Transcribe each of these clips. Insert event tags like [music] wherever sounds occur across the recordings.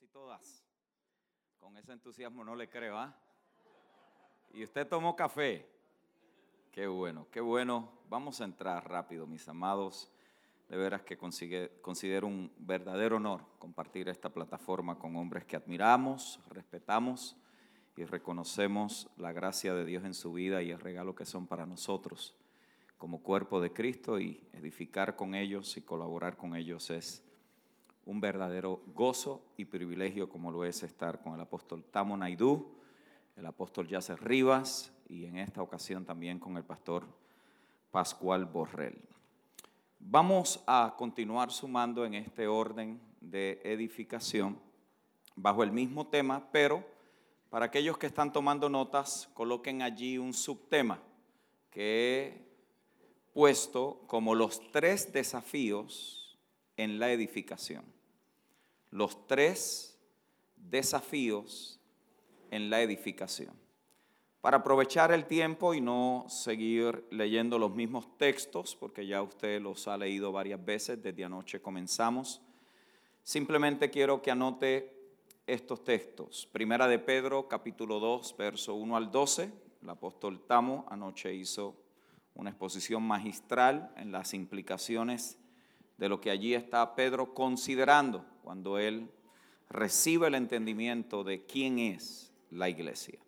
y todas. Con ese entusiasmo no le creo, ¿ah? Y usted tomó café. Qué bueno, qué bueno. Vamos a entrar rápido, mis amados. De veras que considero un verdadero honor compartir esta plataforma con hombres que admiramos, respetamos y reconocemos la gracia de Dios en su vida y el regalo que son para nosotros como cuerpo de Cristo y edificar con ellos y colaborar con ellos es un verdadero gozo y privilegio como lo es estar con el apóstol Tamo Naidú, el apóstol Yacer Rivas y en esta ocasión también con el pastor Pascual Borrell. Vamos a continuar sumando en este orden de edificación bajo el mismo tema, pero para aquellos que están tomando notas, coloquen allí un subtema que he puesto como los tres desafíos en la edificación los tres desafíos en la edificación. Para aprovechar el tiempo y no seguir leyendo los mismos textos, porque ya usted los ha leído varias veces, desde anoche comenzamos, simplemente quiero que anote estos textos. Primera de Pedro, capítulo 2, verso 1 al 12. El apóstol Tamo anoche hizo una exposición magistral en las implicaciones de lo que allí está Pedro considerando cuando él recibe el entendimiento de quién es la iglesia.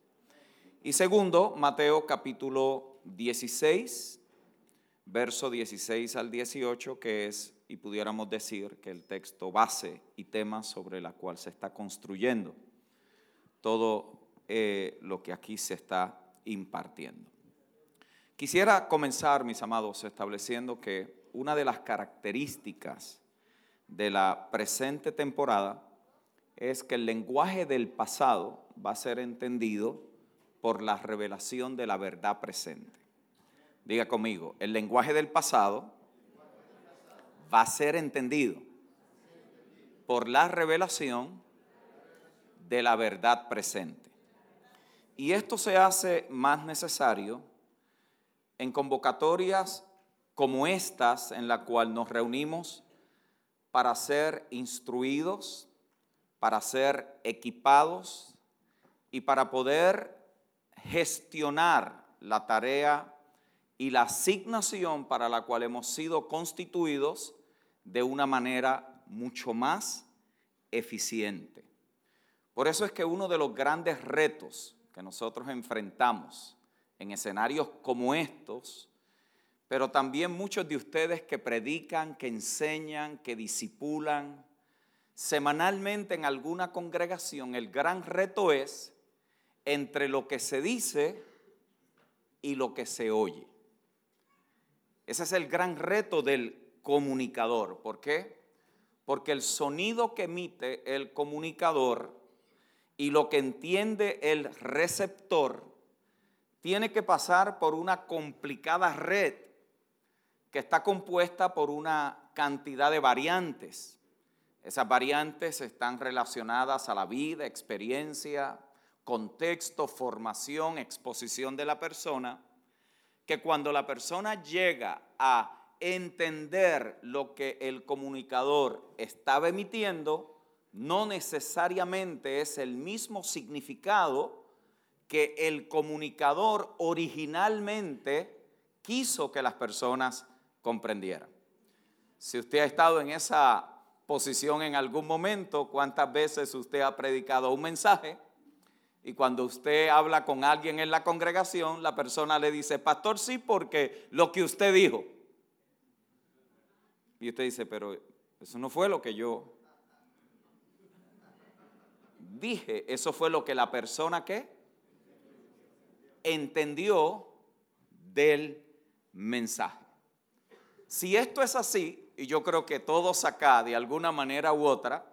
Y segundo, Mateo capítulo 16, verso 16 al 18, que es, y pudiéramos decir, que el texto base y tema sobre la cual se está construyendo todo eh, lo que aquí se está impartiendo. Quisiera comenzar, mis amados, estableciendo que una de las características de la presente temporada es que el lenguaje del pasado va a ser entendido por la revelación de la verdad presente. Diga conmigo, el lenguaje del pasado va a ser entendido por la revelación de la verdad presente. Y esto se hace más necesario en convocatorias como estas en la cual nos reunimos para ser instruidos, para ser equipados y para poder gestionar la tarea y la asignación para la cual hemos sido constituidos de una manera mucho más eficiente. Por eso es que uno de los grandes retos que nosotros enfrentamos en escenarios como estos pero también muchos de ustedes que predican, que enseñan, que disipulan semanalmente en alguna congregación, el gran reto es entre lo que se dice y lo que se oye. Ese es el gran reto del comunicador. ¿Por qué? Porque el sonido que emite el comunicador y lo que entiende el receptor tiene que pasar por una complicada red está compuesta por una cantidad de variantes. Esas variantes están relacionadas a la vida, experiencia, contexto, formación, exposición de la persona, que cuando la persona llega a entender lo que el comunicador estaba emitiendo, no necesariamente es el mismo significado que el comunicador originalmente quiso que las personas comprendieran. Si usted ha estado en esa posición en algún momento, cuántas veces usted ha predicado un mensaje y cuando usted habla con alguien en la congregación, la persona le dice, pastor, sí, porque lo que usted dijo. Y usted dice, pero eso no fue lo que yo dije, eso fue lo que la persona que entendió del mensaje. Si esto es así, y yo creo que todos acá, de alguna manera u otra,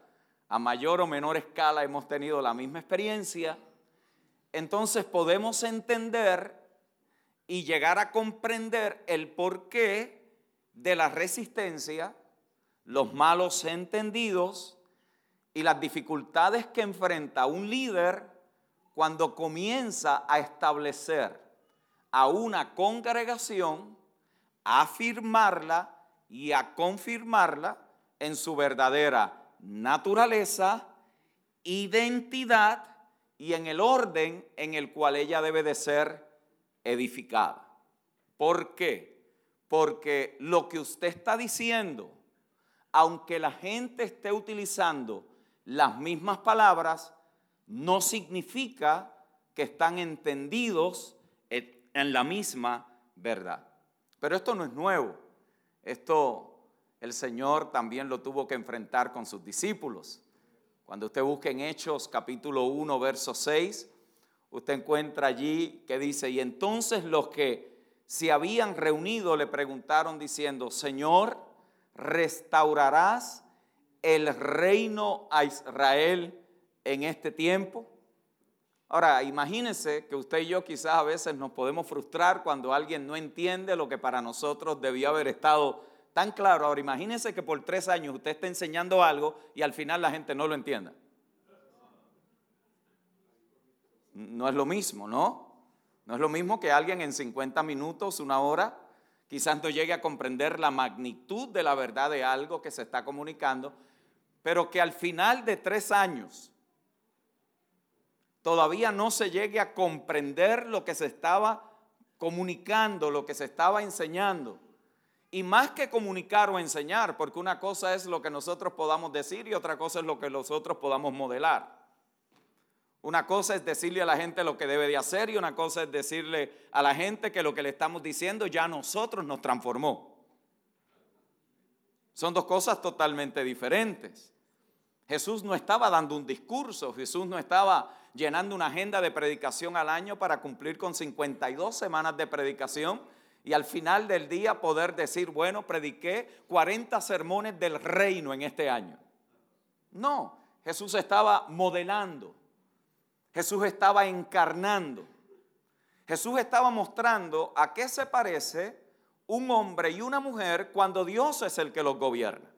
a mayor o menor escala hemos tenido la misma experiencia, entonces podemos entender y llegar a comprender el porqué de la resistencia, los malos entendidos y las dificultades que enfrenta un líder cuando comienza a establecer a una congregación a afirmarla y a confirmarla en su verdadera naturaleza identidad y en el orden en el cual ella debe de ser edificada. ¿Por qué? Porque lo que usted está diciendo, aunque la gente esté utilizando las mismas palabras, no significa que están entendidos en la misma verdad. Pero esto no es nuevo. Esto el Señor también lo tuvo que enfrentar con sus discípulos. Cuando usted busque en Hechos capítulo 1, verso 6, usted encuentra allí que dice, y entonces los que se habían reunido le preguntaron diciendo, Señor, ¿restaurarás el reino a Israel en este tiempo? Ahora, imagínense que usted y yo quizás a veces nos podemos frustrar cuando alguien no entiende lo que para nosotros debió haber estado tan claro. Ahora imagínense que por tres años usted está enseñando algo y al final la gente no lo entienda. No es lo mismo, ¿no? No es lo mismo que alguien en 50 minutos, una hora, quizás no llegue a comprender la magnitud de la verdad de algo que se está comunicando, pero que al final de tres años todavía no se llegue a comprender lo que se estaba comunicando, lo que se estaba enseñando. Y más que comunicar o enseñar, porque una cosa es lo que nosotros podamos decir y otra cosa es lo que nosotros podamos modelar. Una cosa es decirle a la gente lo que debe de hacer y una cosa es decirle a la gente que lo que le estamos diciendo ya a nosotros nos transformó. Son dos cosas totalmente diferentes. Jesús no estaba dando un discurso, Jesús no estaba llenando una agenda de predicación al año para cumplir con 52 semanas de predicación y al final del día poder decir, bueno, prediqué 40 sermones del reino en este año. No, Jesús estaba modelando, Jesús estaba encarnando, Jesús estaba mostrando a qué se parece un hombre y una mujer cuando Dios es el que los gobierna.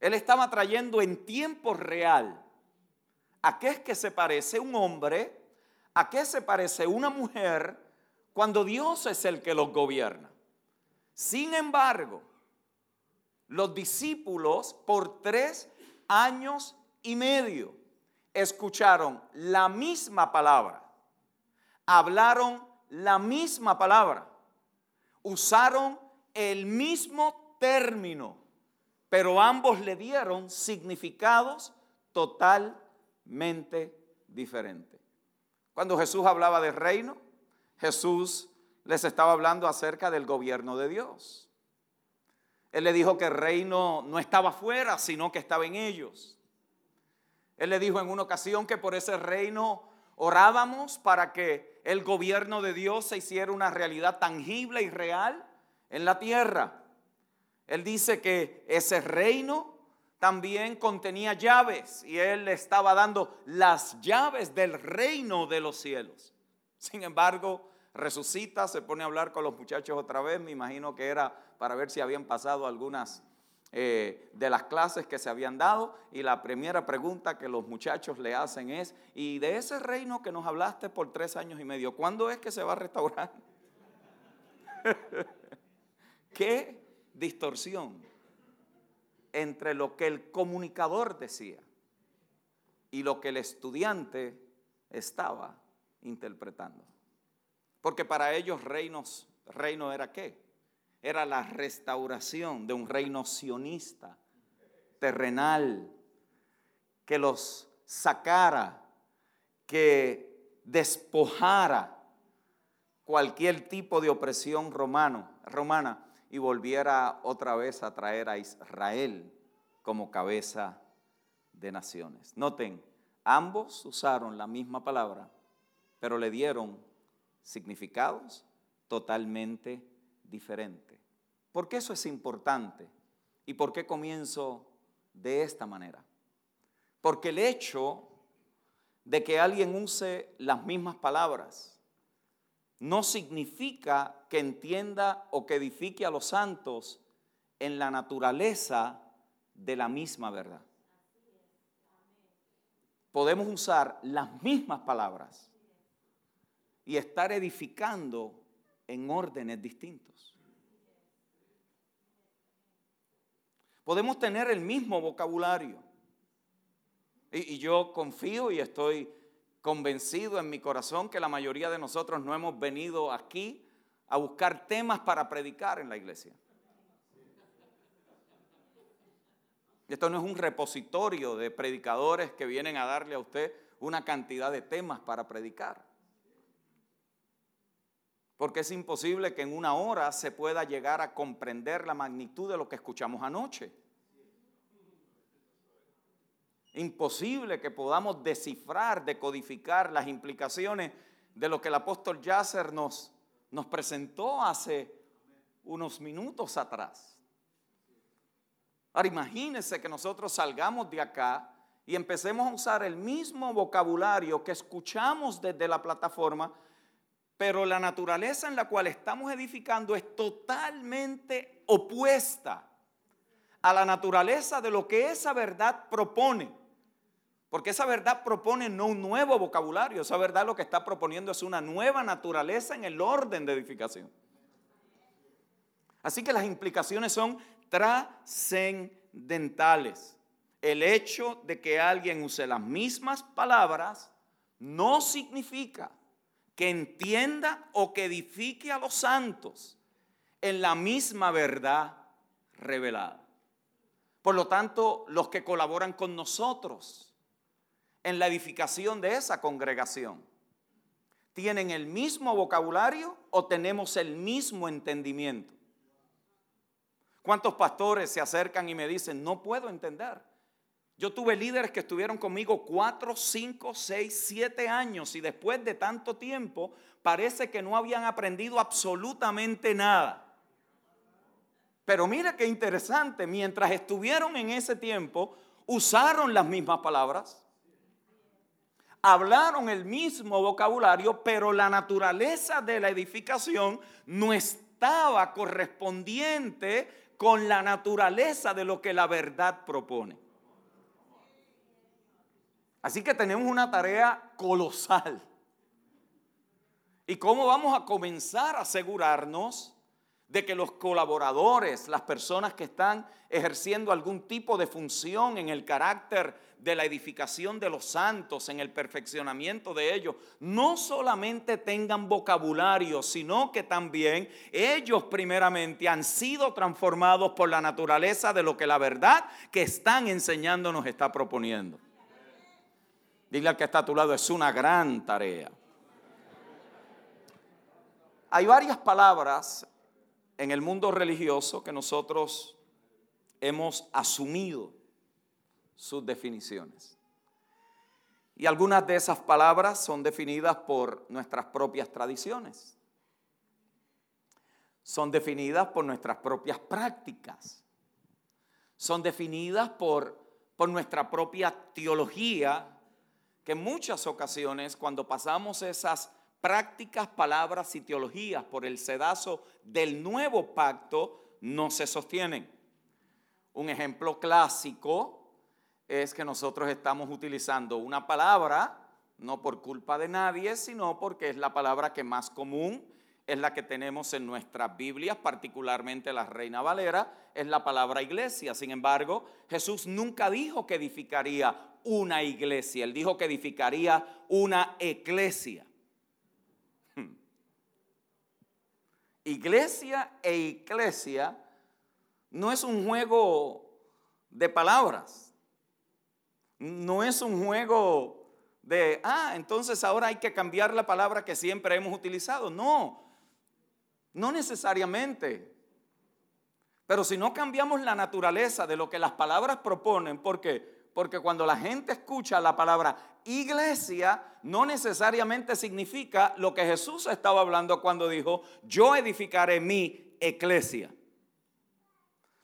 Él estaba trayendo en tiempo real a qué es que se parece un hombre, a qué se parece una mujer, cuando Dios es el que los gobierna. Sin embargo, los discípulos por tres años y medio escucharon la misma palabra, hablaron la misma palabra, usaron el mismo término, pero ambos le dieron significados totalmente diferentes. Cuando Jesús hablaba de reino, Jesús les estaba hablando acerca del gobierno de Dios. Él le dijo que el reino no estaba fuera, sino que estaba en ellos. Él le dijo en una ocasión que por ese reino orábamos para que el gobierno de Dios se hiciera una realidad tangible y real en la tierra. Él dice que ese reino también contenía llaves y él le estaba dando las llaves del reino de los cielos. Sin embargo, resucita, se pone a hablar con los muchachos otra vez, me imagino que era para ver si habían pasado algunas eh, de las clases que se habían dado y la primera pregunta que los muchachos le hacen es, ¿y de ese reino que nos hablaste por tres años y medio, cuándo es que se va a restaurar? [laughs] ¿Qué distorsión entre lo que el comunicador decía y lo que el estudiante estaba interpretando? Porque para ellos reinos, reino era qué? Era la restauración de un reino sionista, terrenal, que los sacara, que despojara cualquier tipo de opresión romano, romana y volviera otra vez a traer a Israel como cabeza de naciones. Noten, ambos usaron la misma palabra, pero le dieron significados totalmente diferentes. ¿Por qué eso es importante? ¿Y por qué comienzo de esta manera? Porque el hecho de que alguien use las mismas palabras no significa que entienda o que edifique a los santos en la naturaleza de la misma verdad. Podemos usar las mismas palabras y estar edificando en órdenes distintos. Podemos tener el mismo vocabulario, Y, yo confío y estoy convencido en mi corazón que la mayoría de nosotros no hemos venido aquí a buscar temas para predicar en la iglesia. Esto no es un repositorio de predicadores que vienen a darle a usted una cantidad de temas para predicar. Porque es imposible que en una hora se pueda llegar a comprender la magnitud de lo que escuchamos anoche. Imposible que podamos descifrar, decodificar las implicaciones de lo que el apóstol Yasser nos, nos presentó hace unos minutos atrás. Ahora imagínense que nosotros salgamos de acá y empecemos a usar el mismo vocabulario que escuchamos desde la plataforma, pero la naturaleza en la cual estamos edificando es totalmente opuesta a la naturaleza de lo que esa verdad propone. Porque esa verdad propone no un nuevo vocabulario, esa verdad lo que está proponiendo es una nueva naturaleza en el orden de edificación. Así que las implicaciones son trascendentales. El hecho de que alguien use las mismas palabras no significa que entienda o que edifique a los santos en la misma verdad revelada. Por lo tanto, los que colaboran con nosotros, en la edificación de esa congregación? ¿Tienen el mismo vocabulario o tenemos el mismo entendimiento? ¿Cuántos pastores se acercan y me dicen, no puedo entender? Yo tuve líderes que estuvieron conmigo cuatro, cinco, seis, siete años y después de tanto tiempo parece que no habían aprendido absolutamente nada. Pero mira qué interesante, mientras estuvieron en ese tiempo, usaron las mismas palabras, hablaron el mismo vocabulario, pero la naturaleza de la edificación no estaba correspondiente con la naturaleza de lo que la verdad propone. Así que tenemos una tarea colosal. ¿Y cómo vamos a comenzar a asegurarnos de que los colaboradores, las personas que están ejerciendo algún tipo de función en el carácter de la edificación de los santos, en el perfeccionamiento de ellos, no solamente tengan vocabulario, sino que también ellos primeramente han sido transformados por la naturaleza de lo que la verdad que están enseñando nos está proponiendo. Dile al que está a tu lado, es una gran tarea. Hay varias palabras en el mundo religioso que nosotros hemos asumido sus definiciones. Y algunas de esas palabras son definidas por nuestras propias tradiciones. Son definidas por nuestras propias prácticas. Son definidas por, por nuestra propia teología, que en muchas ocasiones cuando pasamos esas prácticas, palabras y teologías por el sedazo del nuevo pacto, no se sostienen. Un ejemplo clásico es que nosotros estamos utilizando una palabra, no por culpa de nadie, sino porque es la palabra que más común es la que tenemos en nuestras Biblias, particularmente la Reina Valera, es la palabra iglesia. Sin embargo, Jesús nunca dijo que edificaría una iglesia, él dijo que edificaría una eclesia. Hmm. Iglesia e iglesia no es un juego de palabras. No es un juego de, ah, entonces ahora hay que cambiar la palabra que siempre hemos utilizado. No, no necesariamente. Pero si no cambiamos la naturaleza de lo que las palabras proponen, ¿por qué? Porque cuando la gente escucha la palabra iglesia, no necesariamente significa lo que Jesús estaba hablando cuando dijo, yo edificaré mi iglesia.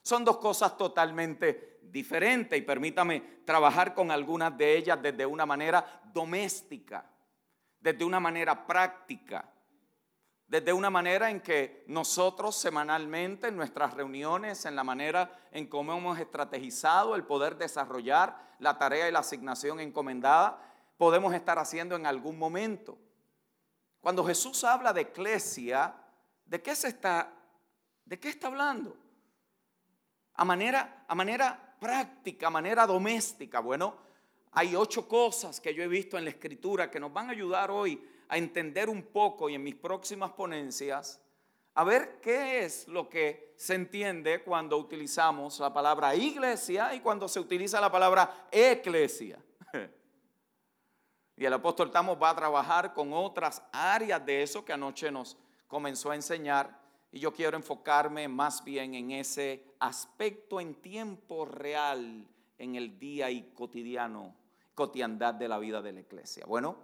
Son dos cosas totalmente diferente y permítame trabajar con algunas de ellas desde una manera doméstica, desde una manera práctica, desde una manera en que nosotros semanalmente en nuestras reuniones, en la manera en cómo hemos estrategizado el poder desarrollar la tarea y la asignación encomendada, podemos estar haciendo en algún momento. Cuando Jesús habla de eclesia, ¿de qué se está, de qué está hablando? A manera, a manera práctica, manera doméstica. Bueno, Hay ocho cosas que yo he visto en la escritura que nos van a ayudar hoy a entender un poco y en mis próximas ponencias a ver qué es lo que se entiende cuando utilizamos la palabra iglesia y cuando se utiliza la palabra eclesia. [laughs] Y el apóstol Tamos va a trabajar con otras áreas de eso que anoche nos comenzó a enseñar. Y yo quiero enfocarme más bien en ese aspecto en tiempo real, en el día y cotidiano, cotidiandad de la vida de la iglesia. Bueno,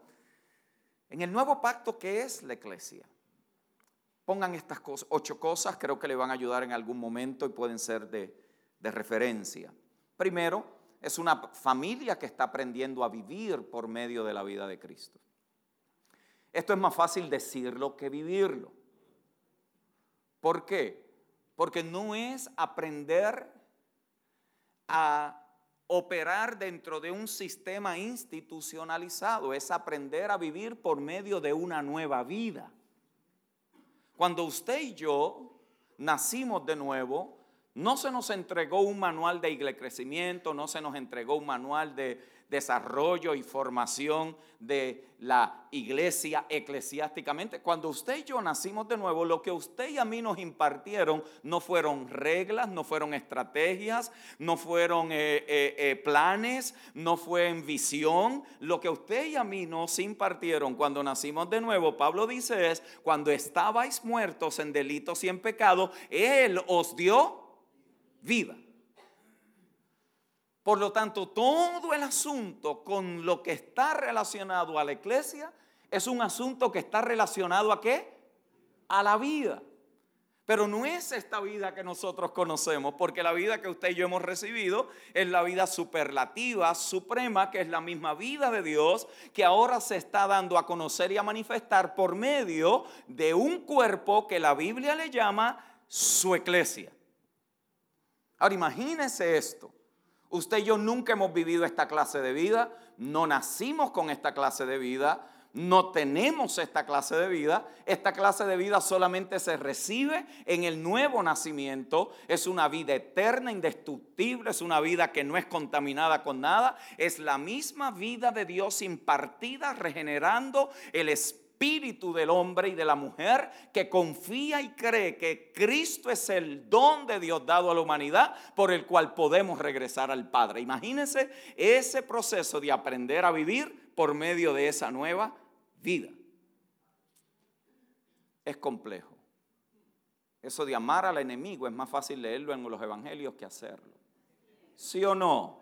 en el nuevo pacto, ¿qué es la iglesia? Pongan estas cosas, ocho cosas, creo que le van a ayudar en algún momento y pueden ser de referencia. Primero, es una familia que está aprendiendo a vivir por medio de la vida de Cristo. Esto es más fácil decirlo que vivirlo. ¿Por qué? Porque no es aprender a operar dentro de un sistema institucionalizado, es aprender a vivir por medio de una nueva vida. Cuando usted y yo nacimos de nuevo, no se nos entregó un manual de crecimiento, no se nos entregó un manual de desarrollo y formación de la iglesia eclesiásticamente. Cuando usted y yo nacimos de nuevo, lo que usted y a mí nos impartieron no fueron reglas, no fueron estrategias, no fueron eh, eh, eh, planes, no fue en visión. Lo que usted y a mí nos impartieron cuando nacimos de nuevo, Pablo dice es, cuando estabais muertos en delitos y en pecado, Él os dio vida. Por lo tanto, todo el asunto con lo que está relacionado a la iglesia es un asunto que está relacionado a qué? A la vida. Pero no es esta vida que nosotros conocemos, porque la vida que usted y yo hemos recibido es la vida superlativa, suprema, que es la misma vida de Dios, que ahora se está dando a conocer y a manifestar por medio de un cuerpo que la Biblia le llama su iglesia. Ahora imagínese esto. Usted y yo nunca hemos vivido esta clase de vida, no nacimos con esta clase de vida, no tenemos esta clase de vida. Esta clase de vida solamente se recibe en el nuevo nacimiento. Es una vida eterna, indestructible, es una vida que no es contaminada con nada. Es la misma vida de Dios impartida, regenerando el espíritu espíritu del hombre y de la mujer que confía y cree que Cristo es el don de Dios dado a la humanidad por el cual podemos regresar al Padre. Imagínense ese proceso de aprender a vivir por medio de esa nueva vida. Es complejo. Eso de amar al enemigo es más fácil leerlo en los evangelios que hacerlo. ¿Sí o no?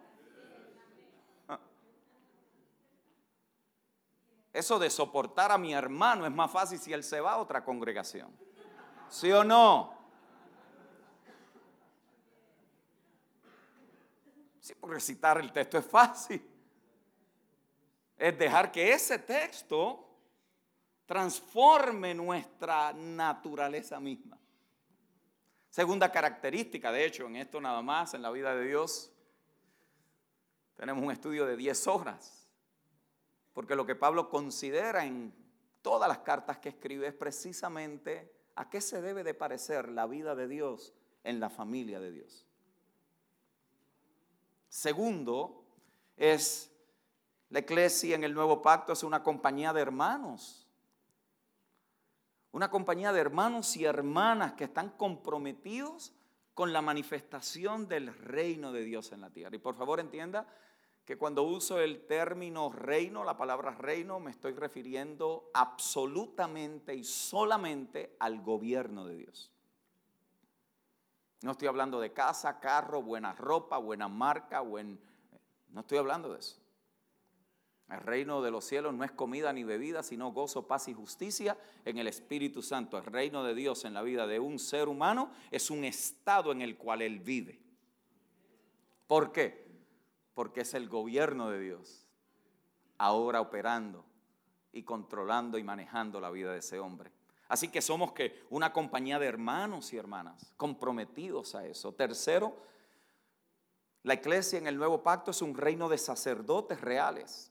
Eso de soportar a mi hermano es más fácil si él se va a otra congregación. ¿Sí o no? Sí, porque recitar el texto es fácil. Es dejar que ese texto transforme nuestra naturaleza misma. Segunda característica, de hecho, en esto nada más, en la vida de Dios, tenemos un estudio de 10 horas porque lo que Pablo considera en todas las cartas que escribe es precisamente a qué se debe de parecer la vida de Dios en la familia de Dios. Segundo, es la iglesia en el nuevo pacto es una compañía de hermanos. Una compañía de hermanos y hermanas que están comprometidos con la manifestación del reino de Dios en la tierra. Y por favor entienda que cuando uso el término reino, la palabra reino, me estoy refiriendo absolutamente y solamente al gobierno de Dios. No estoy hablando de casa, carro, buena ropa, buena marca, buen... No estoy hablando de eso. El reino de los cielos no es comida ni bebida, sino gozo, paz y justicia en el Espíritu Santo. El reino de Dios en la vida de un ser humano es un estado en el cual él vive. ¿Por qué? Porque es el gobierno de Dios ahora operando y controlando y manejando la vida de ese hombre. Así que somos que una compañía de hermanos y hermanas comprometidos a eso. Tercero, la iglesia en el nuevo pacto es un reino de sacerdotes reales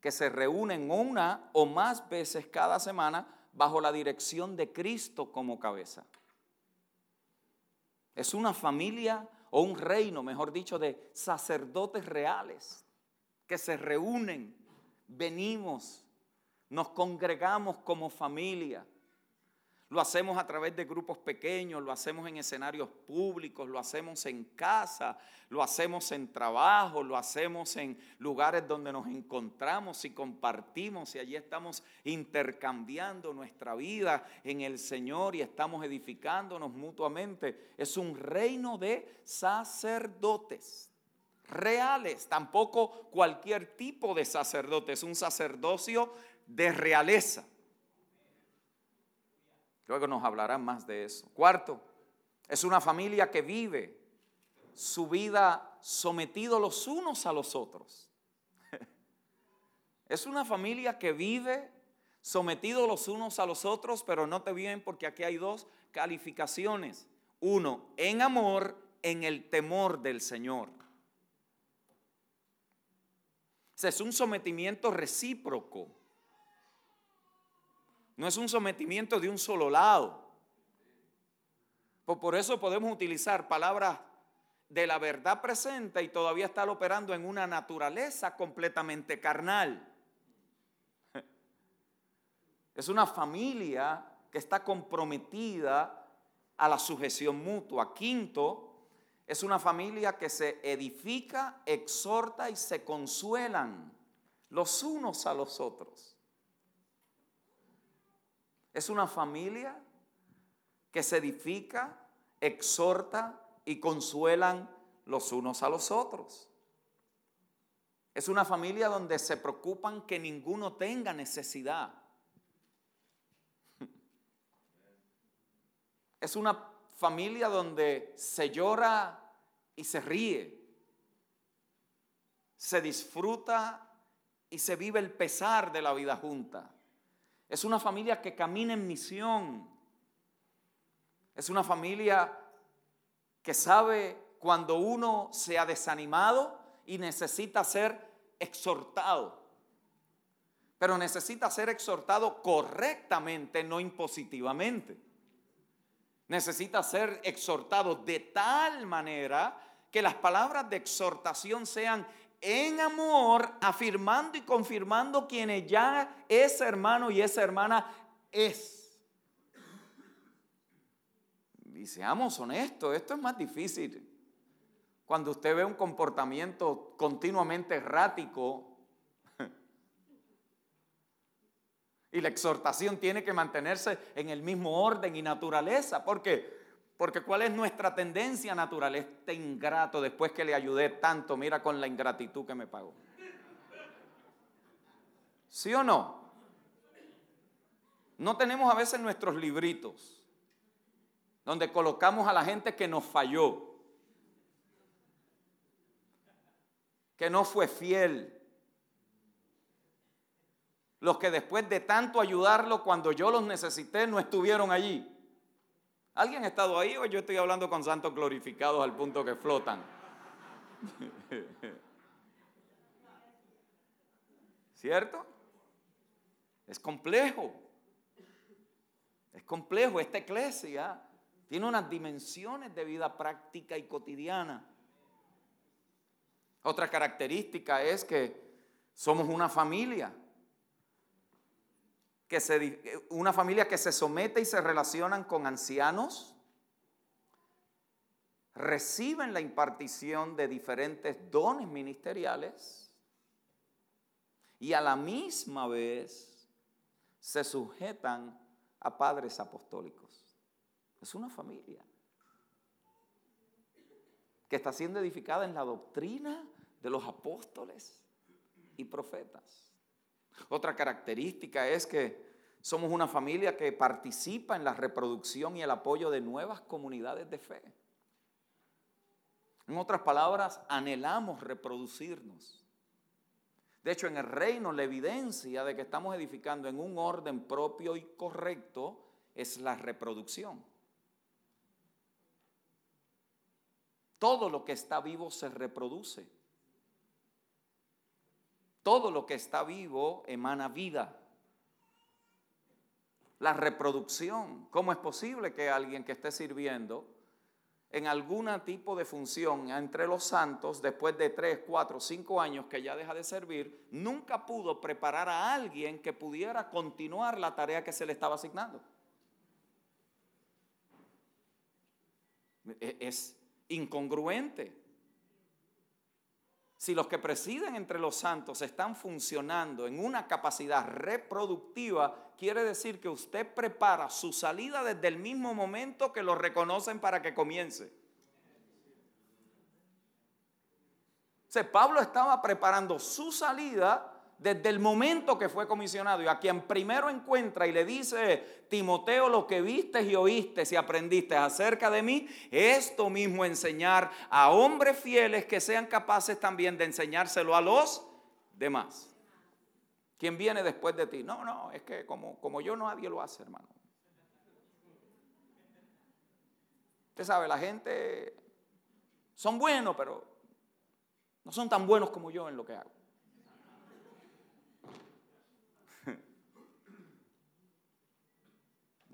que se reúnen una o más veces cada semana bajo la dirección de Cristo como cabeza. Es una familia o un reino, mejor dicho, de sacerdotes reales que se reúnen, venimos, nos congregamos como familia. Lo hacemos a través de grupos pequeños, lo hacemos en escenarios públicos, lo hacemos en casa, lo hacemos en trabajo, lo hacemos en lugares donde nos encontramos y compartimos y allí estamos intercambiando nuestra vida en el Señor y estamos edificándonos mutuamente. Es un reino de sacerdotes reales, tampoco cualquier tipo de sacerdote, es un sacerdocio de realeza. Luego nos hablarán más de eso. Cuarto, es una familia que vive su vida sometido los unos a los otros. [laughs] Es una familia que vive sometido los unos a los otros, pero no te bien porque aquí hay dos calificaciones. Uno, en amor, en el temor del Señor. es un sometimiento recíproco. No es un sometimiento de un solo lado. Por eso podemos utilizar palabras de la verdad presente y todavía estar operando en una naturaleza completamente carnal. [laughs] Es una familia que está comprometida a la sujeción mutua. Quinto, es una familia que se edifica, exhorta y se consuelan los unos a los otros. Es una familia que se edifica, exhorta y consuelan los unos a los otros. Es una familia donde se preocupan que ninguno tenga necesidad. [laughs] Es una familia donde se llora y se ríe. Se disfruta y se vive el pesar de la vida junta. Es una familia que camina en misión. Es una familia que sabe cuando uno se ha desanimado y necesita ser exhortado. Pero necesita ser exhortado correctamente, no impositivamente. Necesita ser exhortado de tal manera que las palabras de exhortación sean en amor, afirmando y confirmando quienes ya ese hermano y esa hermana es. Y seamos honestos, esto es más difícil. Cuando usted ve un comportamiento continuamente errático [laughs] y la exhortación tiene que mantenerse en el mismo orden y naturaleza. ¿Por qué? Porque ¿cuál es nuestra tendencia natural? Este ingrato, después que le ayudé tanto, mira con la ingratitud que me pagó. ¿Sí o no? No tenemos a veces nuestros libritos donde colocamos a la gente que nos falló, que no fue fiel, los que después de tanto ayudarlo cuando yo los necesité no estuvieron allí. ¿Alguien ha estado ahí o yo estoy hablando con santos glorificados al punto que flotan? [laughs] ¿Cierto? Es complejo. Es complejo. Esta iglesia tiene unas dimensiones de vida práctica y cotidiana. Otra característica es que somos una familia que se, una familia que se somete y se relacionan con ancianos, reciben la impartición de diferentes dones ministeriales y a la misma vez se sujetan a padres apostólicos. Es una familia que está siendo edificada en la doctrina de los apóstoles y profetas. Otra característica es que somos una familia que participa en la reproducción y el apoyo de nuevas comunidades de fe. En otras palabras, anhelamos reproducirnos. De hecho, en el reino la evidencia de que estamos edificando en un orden propio y correcto es la reproducción. Todo lo que está vivo se reproduce. Todo lo que está vivo emana vida. La reproducción. ¿Cómo es posible que alguien que esté sirviendo en algún tipo de función entre los santos, después de tres, cuatro, cinco años que ya deja de servir, nunca pudo preparar a alguien que pudiera continuar la tarea que se le estaba asignando. E, es incongruente. Si los que presiden entre los santos están funcionando en una capacidad reproductiva, quiere decir que usted prepara su salida desde el mismo momento que lo reconocen para que comience. O Pablo estaba preparando su salida desde el momento que fue comisionado y a quien primero encuentra y le dice, Timoteo, lo que viste y oíste y aprendiste acerca de mí, esto mismo enseñar a hombres fieles que sean capaces también de enseñárselo a los demás. ¿Quién viene después de ti? No, no, es que como, como yo nadie lo hace, hermano. Usted sabe, la gente son buenos, pero no son tan buenos como yo en lo que hago.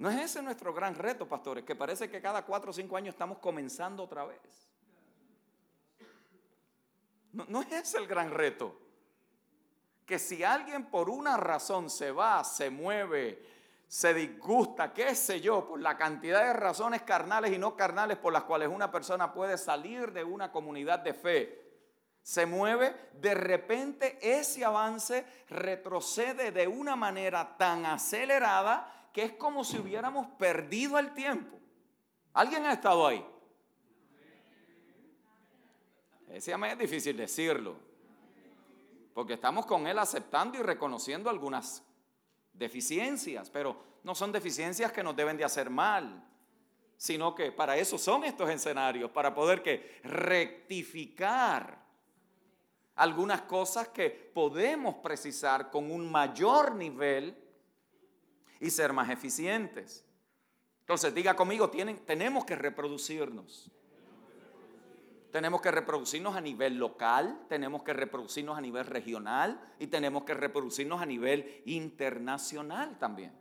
¿No es ese nuestro gran reto, pastores? Que parece que cada cuatro o cinco años estamos comenzando otra vez. No, no es ese el gran reto. Que si alguien por una razón se va, se mueve, se disgusta, qué sé yo, por la cantidad de razones carnales y no carnales por las cuales una persona puede salir de una comunidad de fe, se mueve, de repente ese avance retrocede de una manera tan acelerada que es como si hubiéramos perdido el tiempo. ¿Alguien ha estado ahí? Ese es difícil decirlo, porque estamos con él aceptando y reconociendo algunas deficiencias, pero no son deficiencias que nos deben de hacer mal, sino que para eso son estos escenarios, para poder que rectificar algunas cosas que podemos precisar con un mayor nivel y ser más eficientes. Entonces, diga conmigo, tienen, tenemos que reproducirnos. Tenemos que reproducirnos a nivel local, tenemos que reproducirnos a nivel regional y tenemos que reproducirnos a nivel internacional también.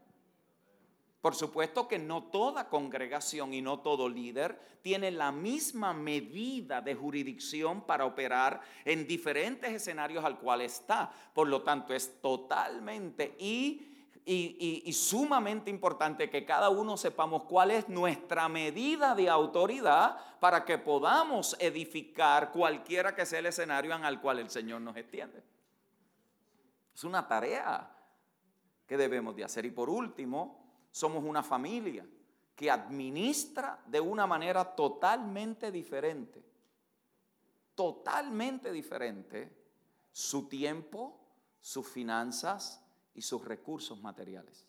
Por supuesto que no toda congregación y no todo líder tiene la misma medida de jurisdicción para operar en diferentes escenarios al cual está. Por lo tanto, es totalmente y y, sumamente importante que cada uno sepamos cuál es nuestra medida de autoridad para que podamos edificar cualquiera que sea el escenario en el cual el Señor nos extiende. Es una tarea que debemos de hacer. Y por último, somos una familia que administra de una manera totalmente diferente, totalmente diferente su tiempo, sus finanzas, y sus recursos materiales.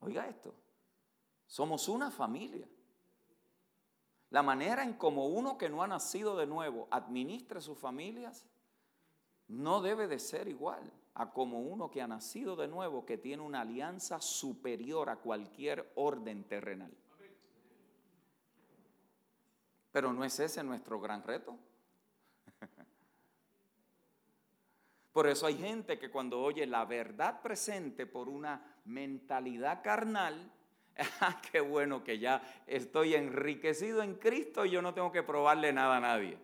Oiga esto, somos una familia. La manera en como uno que no ha nacido de nuevo administra sus familias no debe de ser igual a como uno que ha nacido de nuevo, que tiene una alianza superior a cualquier orden terrenal. Pero no es ese nuestro gran reto. Por eso hay gente que cuando oye la verdad presente por una mentalidad carnal, [laughs] ah, qué bueno que ya estoy enriquecido en Cristo y yo no tengo que probarle nada a nadie.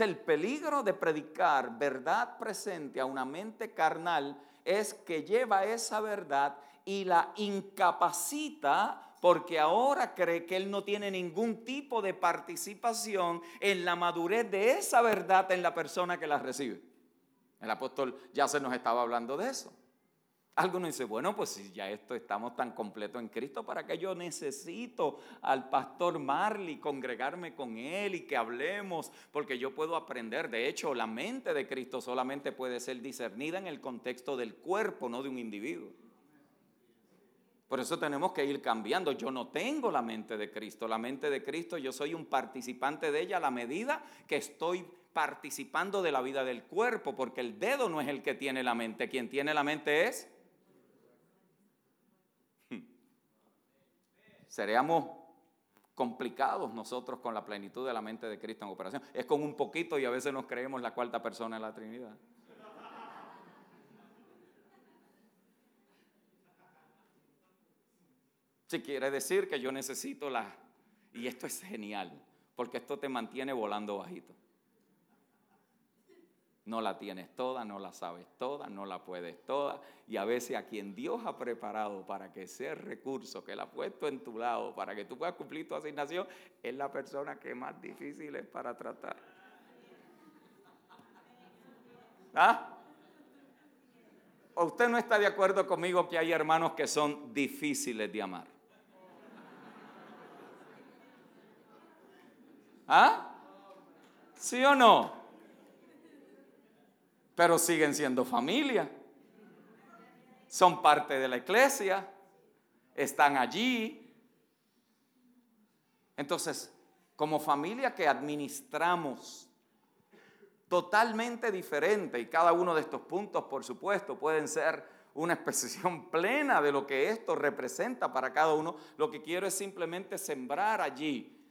el peligro de predicar verdad presente a una mente carnal es que lleva esa verdad y la incapacita porque ahora cree que él no tiene ningún tipo de participación en la madurez de esa verdad en la persona que la recibe. El apóstol ya se nos estaba hablando de eso. Algunos dicen, bueno, pues si ya esto estamos tan completos en Cristo, ¿para qué yo necesito al pastor Marley congregarme con él y que hablemos? Porque yo puedo aprender. De hecho, la mente de Cristo solamente puede ser discernida en el contexto del cuerpo, no de un individuo. Por eso tenemos que ir cambiando. Yo no tengo la mente de Cristo. La mente de Cristo, yo soy un participante de ella a la medida que estoy participando de la vida del cuerpo, porque el dedo no es el que tiene la mente. Quien tiene la mente es... Seríamos complicados nosotros con la plenitud de la mente de Cristo en operación. Es con un poquito y a veces nos creemos la cuarta persona de la Trinidad. Si quiere decir que yo necesito la... Y esto es genial, porque esto te mantiene volando bajito. No la tienes toda, no la sabes toda, no la puedes toda. Y a veces a quien Dios ha preparado para que el recurso, que la ha puesto en tu lado, para que tú puedas cumplir tu asignación, es la persona que más difícil es para tratar. ¿Ah? ¿O usted no está de acuerdo conmigo que hay hermanos que son difíciles de amar? ¿Ah? ¿Sí o no? pero siguen siendo familia. Son parte de la iglesia, están allí. Entonces, como familia que administramos totalmente diferente, y cada uno de estos puntos, por supuesto, pueden ser una expresión [laughs] plena de lo que esto representa para cada uno, lo que quiero es simplemente sembrar allí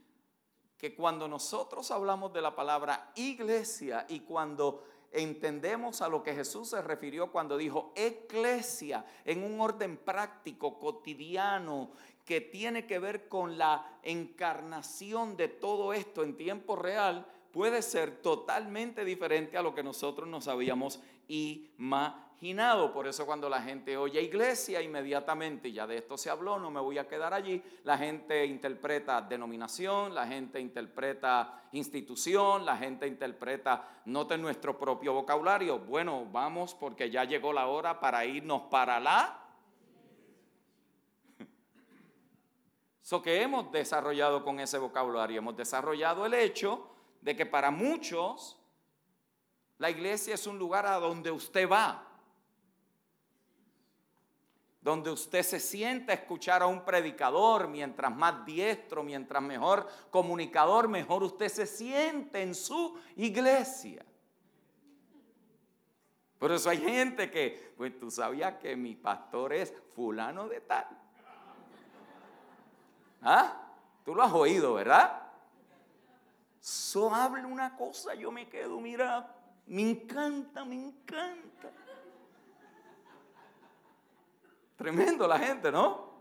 que cuando nosotros hablamos de la palabra iglesia y cuando entendemos a lo que Jesús se refirió cuando dijo eclesia en un orden práctico, cotidiano, que tiene que ver con la encarnación de todo esto en tiempo real, puede ser totalmente diferente a lo que nosotros nos habíamos imaginado. Por eso cuando la gente oye iglesia, inmediatamente, ya de esto se habló, no me voy a quedar allí, la gente interpreta denominación, la gente interpreta institución, la gente interpreta, noten nuestro propio vocabulario. Bueno, vamos porque ya llegó la hora para irnos para la... [laughs] Eso que hemos desarrollado con ese vocabulario, hemos desarrollado el hecho de que para muchos la iglesia es un lugar a donde usted va donde usted se sienta a escuchar a un predicador, mientras más diestro, mientras mejor comunicador, mejor usted se siente en su iglesia. Por eso hay gente que, pues tú sabías que mi pastor es fulano de tal. ¿Ah? Tú lo has oído, ¿verdad? So habla una cosa, yo me quedo, mira, me encanta, me encanta. Tremendo la gente, ¿no?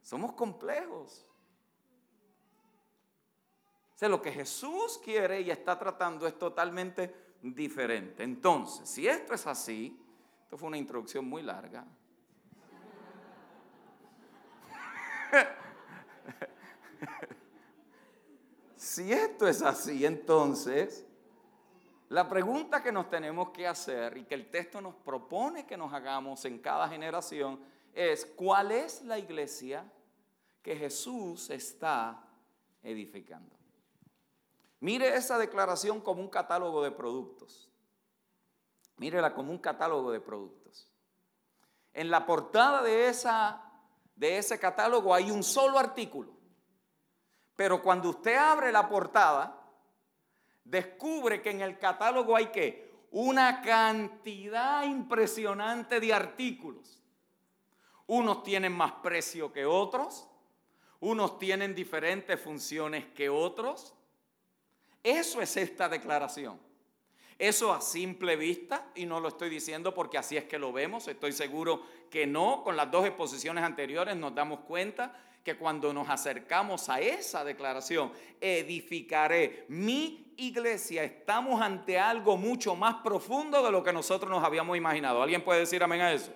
Somos complejos. O sea, lo que Jesús quiere y está tratando es totalmente diferente. Entonces, si esto es así, esto fue una introducción muy larga. [laughs] si esto es así, entonces, la pregunta que nos tenemos que hacer y que el texto nos propone que nos hagamos en cada generación es, ¿cuál es la iglesia que Jesús está edificando? Mire esa declaración como un catálogo de productos. Mírela como un catálogo de productos. En la portada de, esa, de ese catálogo hay un solo artículo. Pero cuando usted abre la portada, descubre que en el catálogo hay que una cantidad impresionante de artículos. Unos tienen más precio que otros, unos tienen diferentes funciones que otros. Eso es esta declaración. Eso a simple vista, y no lo estoy diciendo porque así es que lo vemos, estoy seguro que no, con las dos exposiciones anteriores nos damos cuenta que cuando nos acercamos a esa declaración, edificaré mi iglesia, estamos ante algo mucho más profundo de lo que nosotros nos habíamos imaginado. ¿Alguien puede decir amén a eso?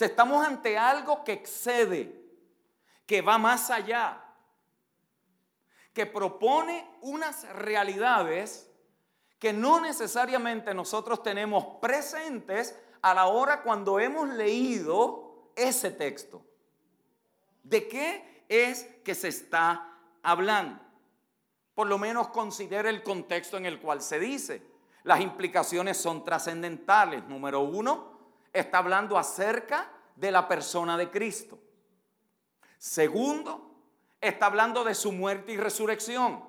estamos ante algo que excede, que va más allá, que propone unas realidades que no necesariamente nosotros tenemos presentes a la hora cuando hemos leído ese texto. ¿De qué es que se está hablando? Por lo menos considere el contexto en el cual se dice. Las implicaciones son trascendentales. Número uno, está hablando acerca de la persona de Cristo. Segundo, está hablando de su muerte y resurrección.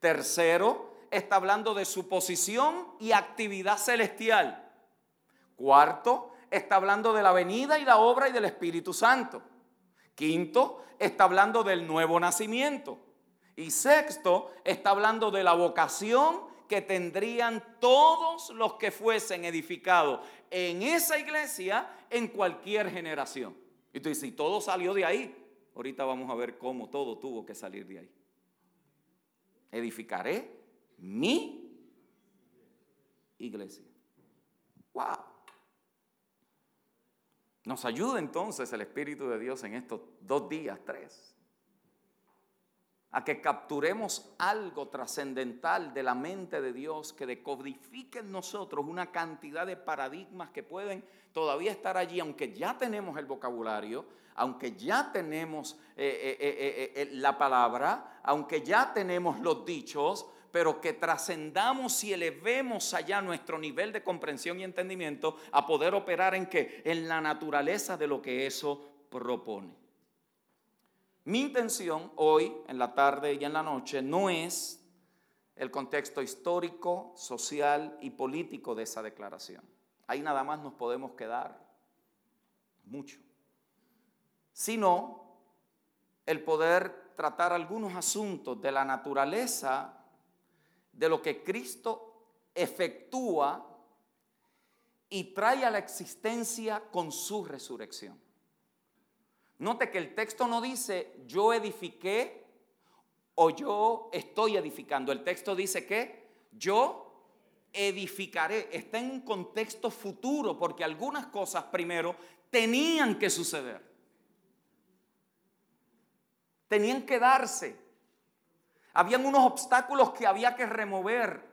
Tercero, está hablando de su posición y actividad celestial. Cuarto, está hablando de la venida y la obra y del Espíritu Santo. Quinto, está hablando del nuevo nacimiento. Y sexto, está hablando de la vocación que tendrían todos los que fuesen edificados en esa iglesia en cualquier generación. Y tú dices, si todo salió de ahí, ahorita vamos a ver cómo todo tuvo que salir de ahí. Edificaré mi iglesia. ¡Wow! Nos ayuda entonces el Espíritu de Dios en estos dos días, tres a que capturemos algo trascendental de la mente de Dios que decodifique en nosotros una cantidad de paradigmas que pueden todavía estar allí, aunque ya tenemos el vocabulario, aunque ya tenemos eh, eh, eh, la palabra, aunque ya tenemos los dichos, pero que trascendamos y elevemos allá nuestro nivel de comprensión y entendimiento a poder operar en que en la naturaleza de lo que eso propone. Mi intención hoy, en la tarde y en la noche, no es el contexto histórico, social y político de esa declaración. Ahí nada más nos podemos quedar mucho. Sino el poder tratar algunos asuntos de la naturaleza de lo que Cristo efectúa y trae a la existencia con su resurrección. Note que el texto no dice yo edifiqué o yo estoy edificando. El texto dice que yo edificaré. Está en un contexto futuro porque algunas cosas primero tenían que suceder. Tenían que darse. Habían unos obstáculos que había que remover.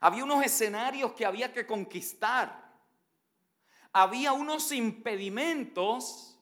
Había unos escenarios que había que conquistar había unos impedimentos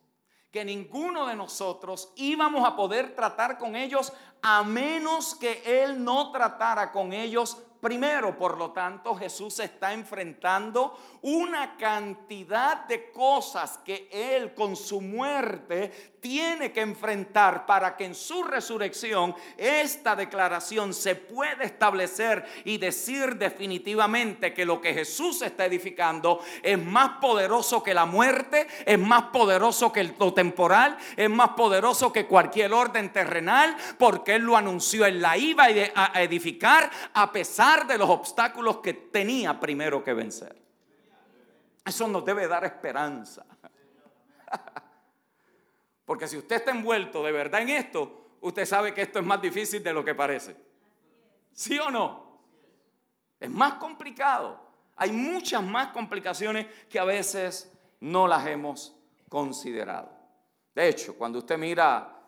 que ninguno de nosotros íbamos a poder tratar con ellos a menos que Él no tratara con ellos primero. Por lo tanto, Jesús está enfrentando una cantidad de cosas que Él con su muerte tiene que enfrentar para que en su resurrección esta declaración se pueda establecer y decir definitivamente que lo que Jesús está edificando es más poderoso que la muerte, es más poderoso que lo temporal, es más poderoso que cualquier orden terrenal, porque Él lo anunció, Él la iba a edificar a pesar de los obstáculos que tenía primero que vencer. Eso nos debe dar esperanza. [laughs] Porque si usted está envuelto de verdad en esto, usted sabe que esto es más difícil de lo que parece. ¿Sí o no? Es más complicado. Hay muchas más complicaciones que a veces no las hemos considerado. De hecho, cuando usted mira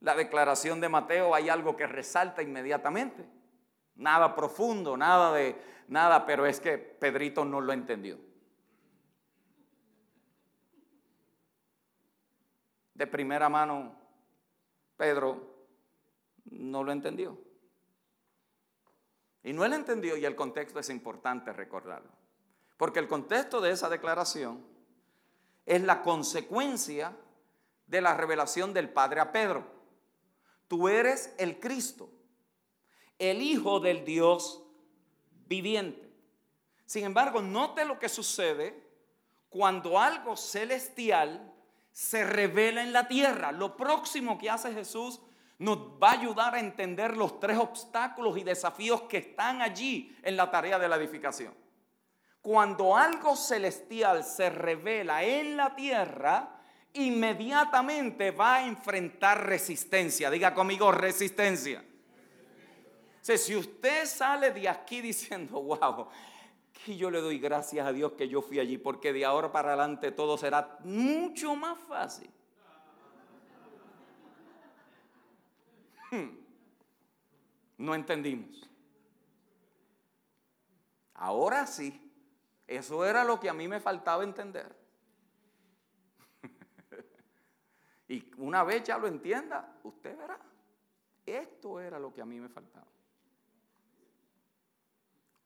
la declaración de Mateo, hay algo que resalta inmediatamente. Nada profundo, nada de nada, pero es que Pedrito no lo entendió. De primera mano, Pedro no lo entendió. Y no lo entendió y el contexto es importante recordarlo. Porque el contexto de esa declaración es la consecuencia de la revelación del Padre a Pedro. Tú eres el Cristo, el Hijo del Dios viviente. Sin embargo, note lo que sucede cuando algo celestial se revela en la tierra. Lo próximo que hace Jesús nos va a ayudar a entender los tres obstáculos y desafíos que están allí en la tarea de la edificación. Cuando algo celestial se revela en la tierra, inmediatamente va a enfrentar resistencia. Diga conmigo resistencia. si usted sale de aquí [laughs] diciendo, wow, y yo le doy gracias a Dios que yo fui allí, porque de ahora para adelante todo será mucho más fácil. Hmm. No entendimos. Ahora sí, eso era lo que a mí me faltaba entender. [laughs] y una vez ya lo entienda, usted verá, esto era lo que a mí me faltaba.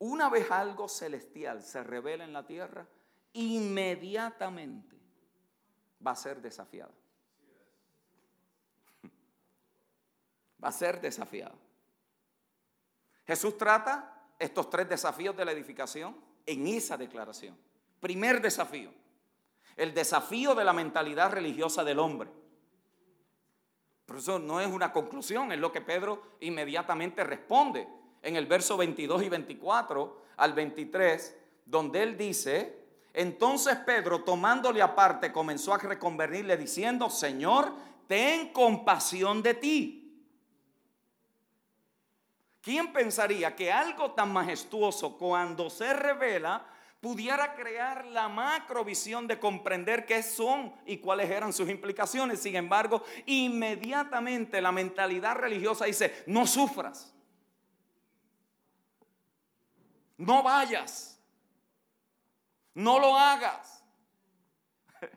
Una vez algo celestial se revela en la tierra, inmediatamente va a ser desafiada. [laughs] Va a ser desafiada. Jesús trata estos tres desafíos de la edificación en esa declaración. Primer desafío, el desafío de la mentalidad religiosa del hombre. Por eso no es una conclusión, es lo que Pedro inmediatamente responde en el verso 22 y 24 al 23, donde él dice, Entonces Pedro, tomándole aparte, comenzó a reconvenirle diciendo, Señor, ten compasión de ti. ¿Quién pensaría que algo tan majestuoso cuando se revela pudiera crear la macrovisión de comprender qué son y cuáles eran sus implicaciones? Sin embargo, inmediatamente la mentalidad religiosa dice, no sufras, no vayas, no lo hagas. [laughs]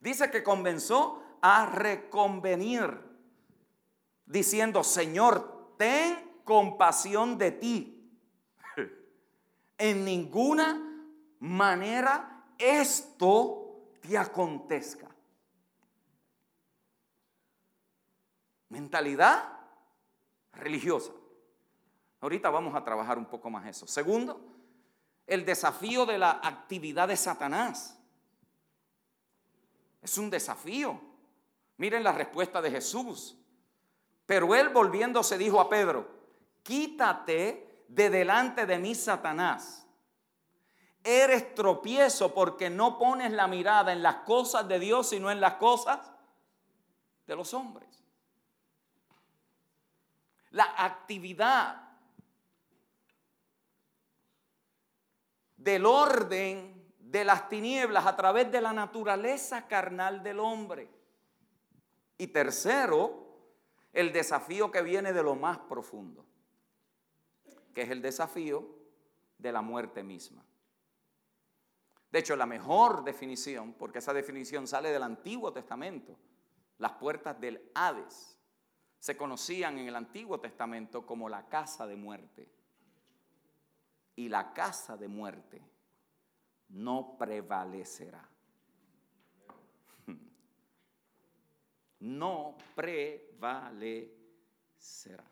Dice que comenzó a reconvenir, diciendo, Señor, ten compasión de ti. [laughs] En ninguna manera esto te acontezca. Mentalidad religiosa. Ahorita vamos a trabajar un poco más eso. Segundo, el desafío de la actividad de Satanás. Es un desafío. Miren la respuesta de Jesús. Pero él volviéndose dijo a Pedro, quítate de delante de mí, Satanás. Eres tropiezo porque no pones la mirada en las cosas de Dios, sino en las cosas de los hombres. La actividad del orden de las tinieblas a través de la naturaleza carnal del hombre. Y tercero, el desafío que viene de lo más profundo, que es el desafío de la muerte misma. De hecho, la mejor definición, porque esa definición sale del Antiguo Testamento, las puertas del Hades, se conocían en el Antiguo Testamento como la casa de muerte. Y la casa de muerte no prevalecerá. [laughs] no prevalecerá.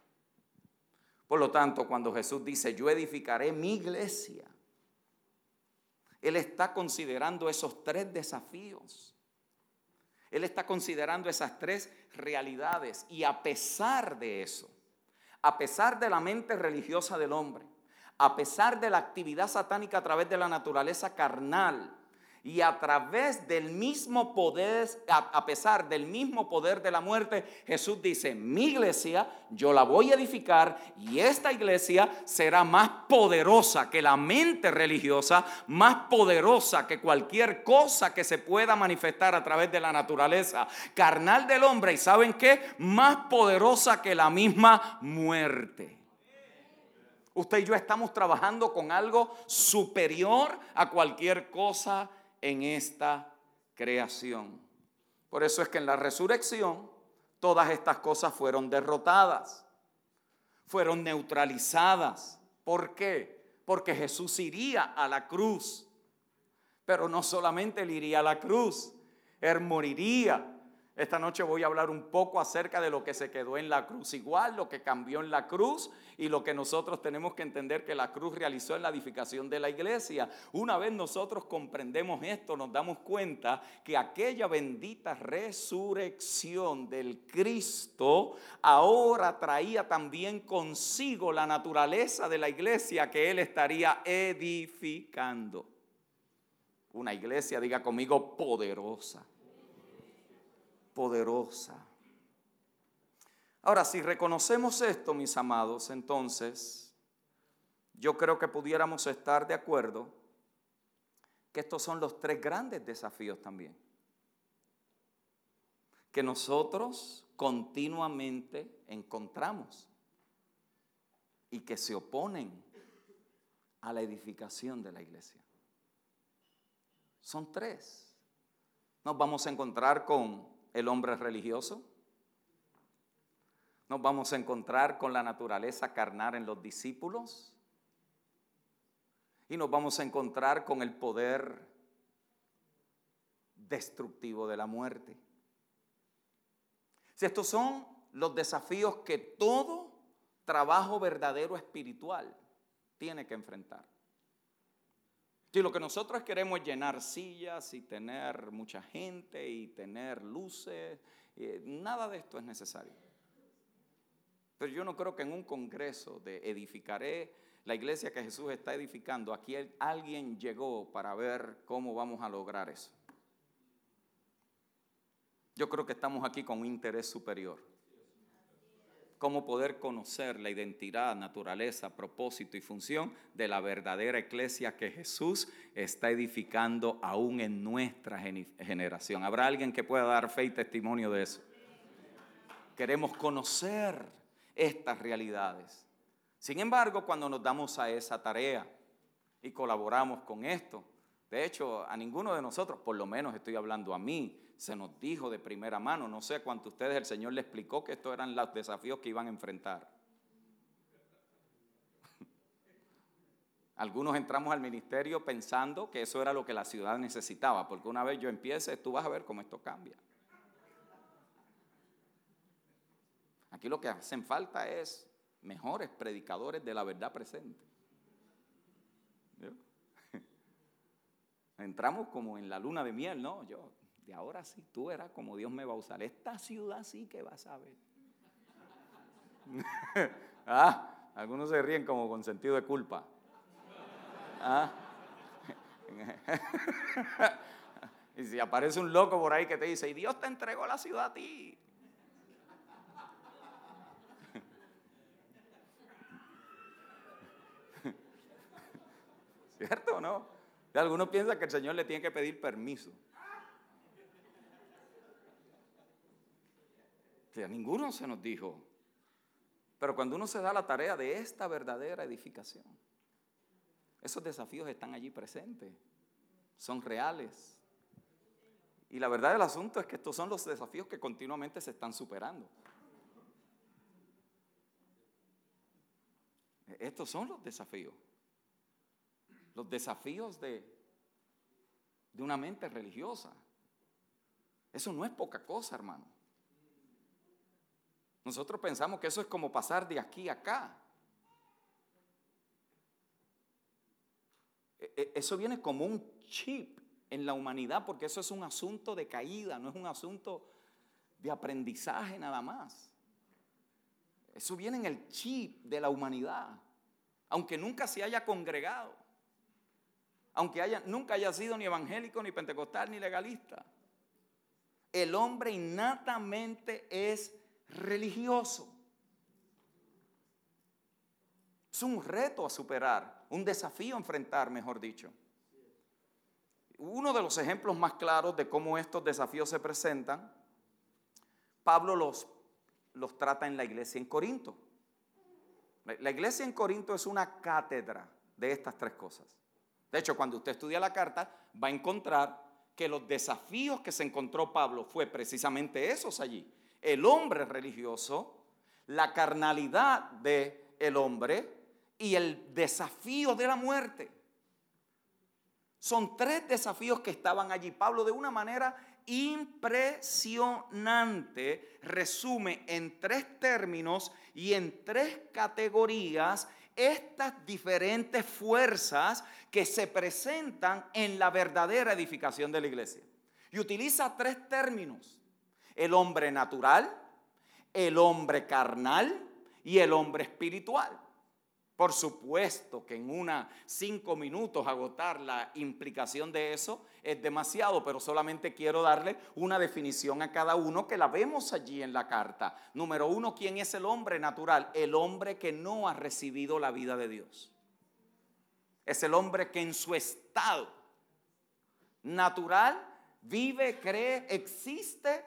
Por lo tanto, cuando Jesús dice, yo edificaré mi iglesia, Él está considerando esos tres desafíos. Él está considerando esas tres realidades y a pesar de eso, a pesar de la mente religiosa del hombre, a pesar de la actividad satánica a través de la naturaleza carnal, y a través del mismo poder, a, pesar del mismo poder de la muerte, Jesús dice, mi iglesia yo la voy a edificar y esta iglesia será más poderosa que la mente religiosa, más poderosa que cualquier cosa que se pueda manifestar a través de la naturaleza carnal del hombre. ¿Y saben qué? Más poderosa que la misma muerte. Usted y yo estamos trabajando con algo superior a cualquier cosa en esta creación. Por eso es que en la resurrección todas estas cosas fueron derrotadas, fueron neutralizadas. ¿Por qué? Porque Jesús iría a la cruz. Pero no solamente él iría a la cruz, él moriría esta noche voy a hablar un poco acerca de lo que se quedó en la cruz, igual lo que cambió en la cruz y lo que nosotros tenemos que entender que la cruz realizó en la edificación de la iglesia. Una vez nosotros comprendemos esto, nos damos cuenta que aquella bendita resurrección del Cristo ahora traía también consigo la naturaleza de la iglesia que Él estaría edificando. Una iglesia, diga conmigo, poderosa poderosa. Ahora, si reconocemos esto, mis amados, entonces yo creo que pudiéramos estar de acuerdo que estos son los tres grandes desafíos también. Que nosotros continuamente encontramos y que se oponen a la edificación de la iglesia. Son tres. Nos vamos a encontrar con el hombre religioso. Nos vamos a encontrar con la naturaleza carnal en los discípulos. Y nos vamos a encontrar con el poder destructivo de la muerte. Si estos son los desafíos que todo trabajo verdadero espiritual tiene que enfrentar. Si lo que nosotros queremos es llenar sillas y tener mucha gente y tener luces, eh, nada de esto es necesario. Pero yo no creo que en un congreso de edificaré la iglesia que Jesús está edificando, aquí alguien llegó para ver cómo vamos a lograr eso. Yo creo que estamos aquí con un interés superior. Cómo poder conocer la identidad, naturaleza, propósito y función de la verdadera iglesia que Jesús está edificando aún en nuestra generación. ¿Habrá alguien que pueda dar fe y testimonio de eso? Queremos conocer estas realidades. Sin embargo, cuando nos damos a esa tarea y colaboramos con esto, de hecho, a ninguno de nosotros, por lo menos estoy hablando a mí, se nos dijo de primera mano, no sé cuánto ustedes el Señor le explicó que estos eran los desafíos que iban a enfrentar. Algunos entramos al ministerio pensando que eso era lo que la ciudad necesitaba, porque una vez yo empiece, tú vas a ver cómo esto cambia. Aquí lo que hacen falta es mejores predicadores de la verdad presente. [laughs] Entramos como en la luna de miel, ¿no? Yo, de ahora sí, tú eras como Dios me va a usar. Esta ciudad sí que vas a ver. [laughs] ah, algunos se ríen como con sentido de culpa. Ah. [laughs] y si aparece un loco por ahí que te dice, y Dios te entregó la ciudad a ti. [laughs] ¿Cierto o no? Algunos piensan que el Señor le tiene que pedir permiso. Ninguno se nos dijo. Pero cuando uno se da la tarea de esta verdadera edificación, esos desafíos están allí presentes, son reales. Y la verdad del asunto es que estos son los desafíos que continuamente se están superando. Estos son los desafíos los desafíos de, de una mente religiosa. Eso no es poca cosa, hermano. Nosotros pensamos que eso es como pasar de aquí a acá. E, e, eso viene como un chip en la humanidad porque eso es un asunto de caída, no es un asunto de aprendizaje nada más. Eso viene en el chip de la humanidad, aunque nunca se haya congregado aunque haya, nunca haya sido ni evangélico, ni pentecostal, ni legalista. El hombre innatamente es religioso. Es un reto a superar, un desafío a enfrentar, mejor dicho. Uno de los ejemplos más claros de cómo estos desafíos se presentan, Pablo los, los trata en la iglesia en Corinto. La iglesia en Corinto es una cátedra de estas tres cosas. De hecho, cuando usted estudia la carta, va a encontrar que los desafíos que se encontró Pablo fue precisamente esos allí. El hombre religioso, la carnalidad del el hombre y el desafío de la muerte. Son tres desafíos que estaban allí. Pablo de una manera impresionante resume en tres términos y en tres categorías estas diferentes fuerzas que se presentan en la verdadera edificación de la iglesia. Y utiliza tres términos. El hombre natural, el hombre carnal y el hombre espiritual. Por supuesto que en una cinco minutos agotar la implicación de eso es demasiado, pero solamente quiero darle una definición a cada uno que la vemos allí en la carta. Número uno, ¿quién es el hombre natural? El hombre que no ha recibido la vida de Dios. Es el hombre que en su estado natural vive, cree, existe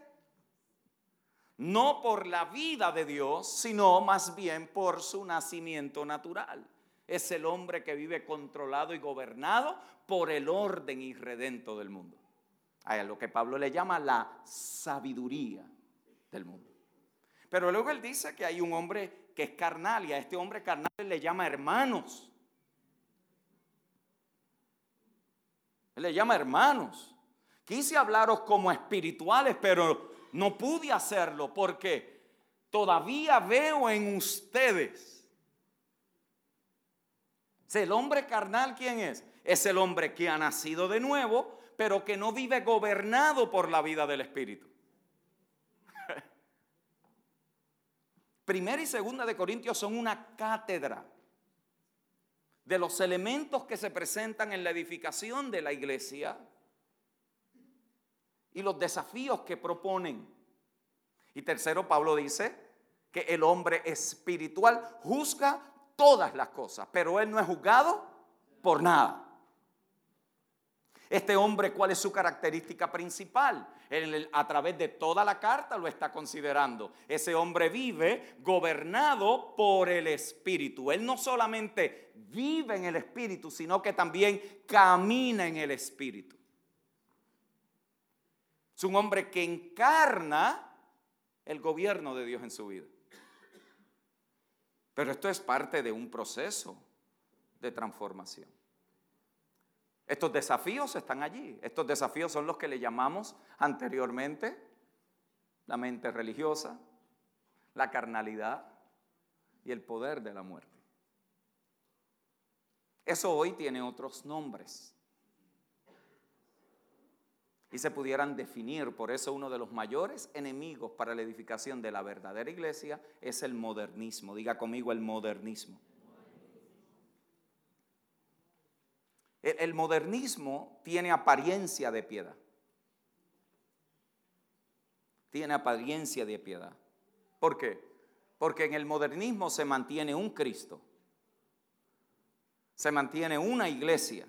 no por la vida de Dios, sino más bien por su nacimiento natural. Es el hombre que vive controlado y gobernado por el orden irredento del mundo. A lo que Pablo le llama la sabiduría del mundo. Pero luego él dice que hay un hombre que es carnal y a este hombre carnal le llama hermanos. Él le llama hermanos. Quise hablaros como espirituales, pero no pude hacerlo porque todavía veo en ustedes. ¿El hombre carnal quién es? Es el hombre que ha nacido de nuevo, pero que no vive gobernado por la vida del Espíritu. [laughs] Primera y segunda de Corintios son una cátedra de los elementos que se presentan en la edificación de la iglesia y los desafíos que proponen. Y tercero, Pablo dice que el hombre espiritual juzga todas las cosas, pero él no es juzgado por nada. Este hombre, ¿cuál es su característica principal? a través de toda la carta lo está considerando. Ese hombre vive gobernado por el Espíritu. Él no solamente vive en el Espíritu, sino que también camina en el Espíritu. Es un hombre que encarna el gobierno de Dios en su vida. Pero esto es parte de un proceso de transformación. Estos desafíos están allí. Estos desafíos son los que le llamamos anteriormente la mente religiosa, la carnalidad y el poder de la muerte. Eso hoy tiene otros nombres. Y se pudieran definir, por eso uno de los mayores enemigos para la edificación de la verdadera iglesia es el modernismo. Diga conmigo el modernismo. El, modernismo tiene apariencia de piedad. Tiene apariencia de piedad. ¿Por qué? Porque en el modernismo se mantiene un Cristo. Se mantiene una iglesia.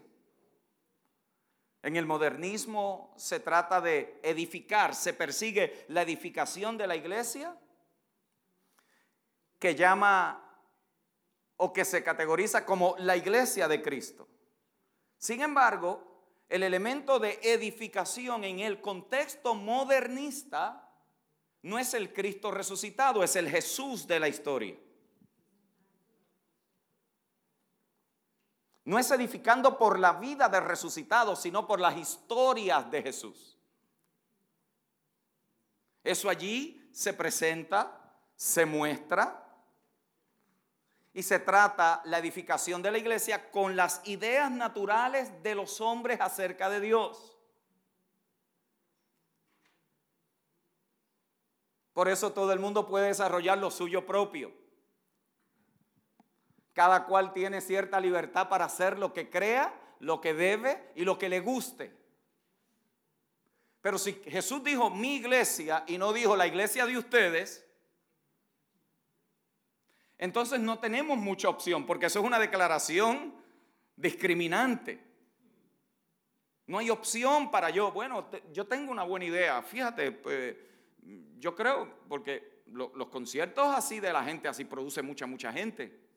En el modernismo se trata de edificar, se persigue la edificación de la iglesia, que llama o que se categoriza como la iglesia de Cristo. Sin embargo, el elemento de edificación en el contexto modernista no es el Cristo resucitado, es el Jesús de la historia. No es edificando por la vida del resucitado, sino por las historias de Jesús. Eso allí se presenta, se muestra y se trata la edificación de la iglesia con las ideas naturales de los hombres acerca de Dios. Por eso todo el mundo puede desarrollar lo suyo propio. Cada cual tiene cierta libertad para hacer lo que crea, lo que debe y lo que le guste. Pero si Jesús dijo mi iglesia y no dijo la iglesia de ustedes, entonces no tenemos mucha opción, porque eso es una declaración discriminante. No hay opción para yo, bueno, yo tengo una buena idea, fíjate, pues, yo creo, porque los conciertos así de la gente así produce mucha, mucha gente.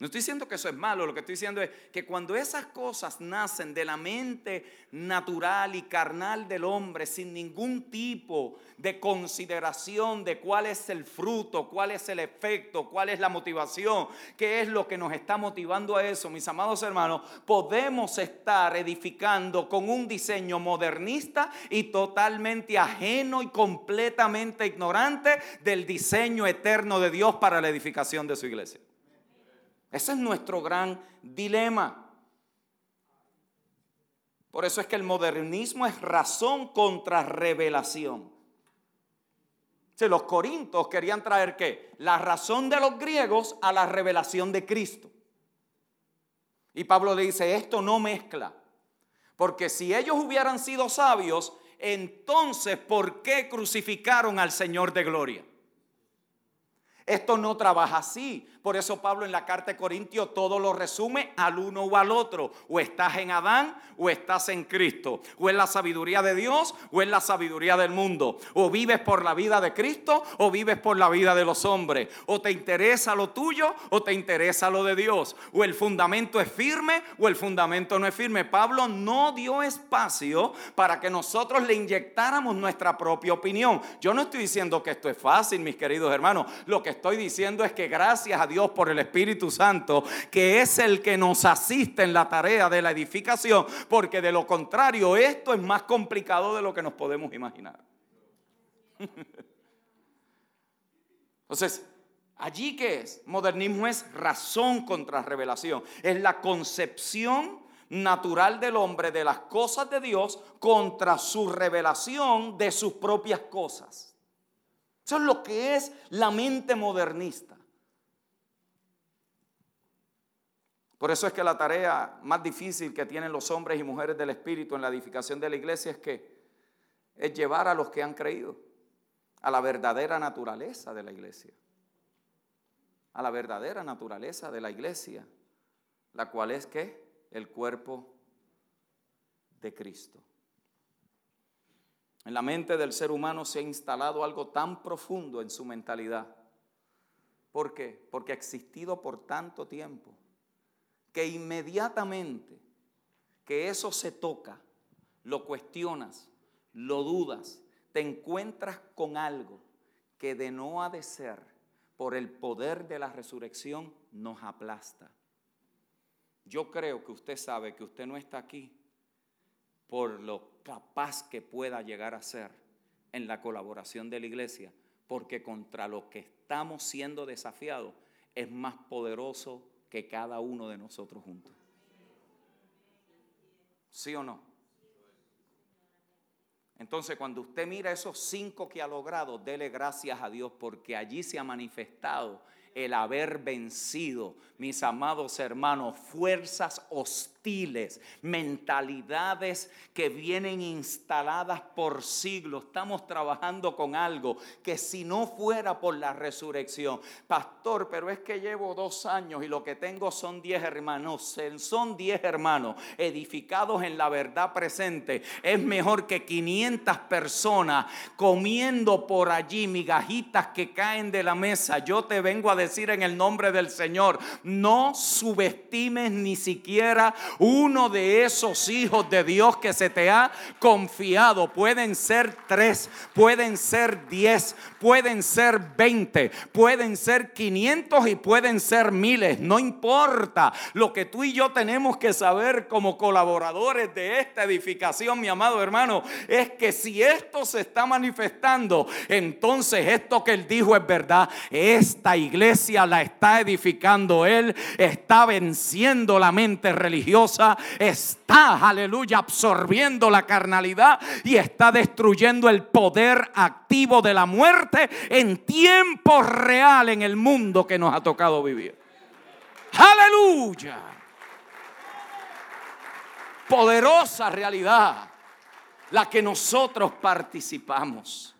No estoy diciendo que eso es malo, lo que estoy diciendo es que cuando esas cosas nacen de la mente natural y carnal del hombre, sin ningún tipo de consideración de cuál es el fruto, cuál es el efecto, cuál es la motivación, qué es lo que nos está motivando a eso, mis amados hermanos, podemos estar edificando con un diseño modernista y totalmente ajeno y completamente ignorante del diseño eterno de Dios para la edificación de su iglesia. Ese es nuestro gran dilema. Por eso es que el modernismo es razón contra revelación. Si los corintos querían traer qué? La razón de los griegos a la revelación de Cristo. Y Pablo le dice, esto no mezcla. Porque si ellos hubieran sido sabios, entonces ¿por qué crucificaron al Señor de gloria? Esto no trabaja así. Por eso Pablo en la carta de Corintios todo lo resume al uno o al otro. O estás en Adán o estás en Cristo. O es la sabiduría de Dios o es la sabiduría del mundo. O vives por la vida de Cristo o vives por la vida de los hombres. O te interesa lo tuyo o te interesa lo de Dios. O el fundamento es firme o el fundamento no es firme. Pablo no dio espacio para que nosotros le inyectáramos nuestra propia opinión. Yo no estoy diciendo que esto es fácil, mis queridos hermanos. Lo que estoy diciendo es que gracias a Dios por el Espíritu Santo, que es el que nos asiste en la tarea de la edificación, porque de lo contrario esto es más complicado de lo que nos podemos imaginar. [laughs] Entonces, allí que es, modernismo es razón contra revelación, es la concepción natural del hombre de las cosas de Dios contra su revelación de sus propias cosas. Eso es lo que es la mente modernista. Por eso es que la tarea más difícil que tienen los hombres y mujeres del Espíritu en la edificación de la iglesia es que es llevar a los que han creído a la verdadera naturaleza de la iglesia. A la verdadera naturaleza de la iglesia, la cual es que el cuerpo de Cristo. En la mente del ser humano se ha instalado algo tan profundo en su mentalidad. ¿Por qué? Porque ha existido por tanto tiempo que inmediatamente que eso se toca, lo cuestionas, lo dudas, te encuentras con algo que de no ha de ser por el poder de la resurrección nos aplasta. Yo creo que usted sabe que usted no está aquí por lo capaz que pueda llegar a ser en la colaboración de la iglesia, porque contra lo que estamos siendo desafiados es más poderoso que cada uno de nosotros juntos. ¿Sí o no? Entonces, cuando usted mira esos cinco que ha logrado, dele gracias a Dios porque allí se ha manifestado el haber vencido, mis amados hermanos, fuerzas hostiles mentalidades que vienen instaladas por siglos. Estamos trabajando con algo que si no fuera por la resurrección, pastor, pero es que llevo dos años y lo que tengo son diez hermanos, son diez hermanos edificados en la verdad presente. Es mejor que 500 personas comiendo por allí migajitas que caen de la mesa. Yo te vengo a decir en el nombre del Señor, no subestimes ni siquiera uno de esos hijos de Dios que se te ha confiado. Pueden ser tres, pueden ser diez, pueden ser veinte, pueden ser quinientos y pueden ser miles. No importa. Lo que tú y yo tenemos que saber como colaboradores de esta edificación, mi amado hermano, es que si esto se está manifestando, entonces esto que él dijo es verdad. Esta iglesia la está edificando él, está venciendo la mente religiosa está, aleluya, absorbiendo la carnalidad y está destruyendo el poder activo de la muerte en tiempo real en el mundo que nos ha tocado vivir. Aleluya. Poderosa realidad la que nosotros participamos.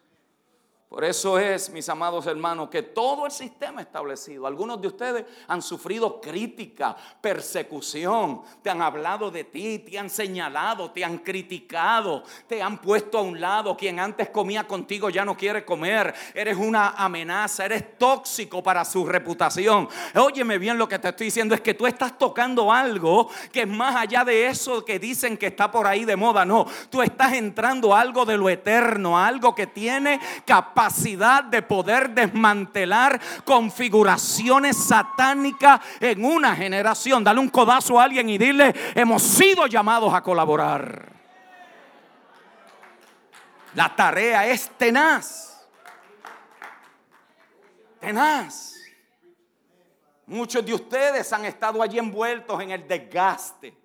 Por eso es, mis amados hermanos, que todo el sistema establecido, algunos de ustedes han sufrido crítica, persecución, te han hablado de ti, te han señalado, te han criticado, te han puesto a un lado, quien antes comía contigo ya no quiere comer, eres una amenaza, eres tóxico para su reputación. Óyeme bien lo que te estoy diciendo, es que tú estás tocando algo que es más allá de eso que dicen que está por ahí de moda, no, tú estás entrando a algo de lo eterno, algo que tiene capacidad capacidad de poder desmantelar configuraciones satánicas en una generación. Dale un codazo a alguien y dile, hemos sido llamados a colaborar. La tarea es tenaz. Tenaz. Muchos de ustedes han estado allí envueltos en el desgaste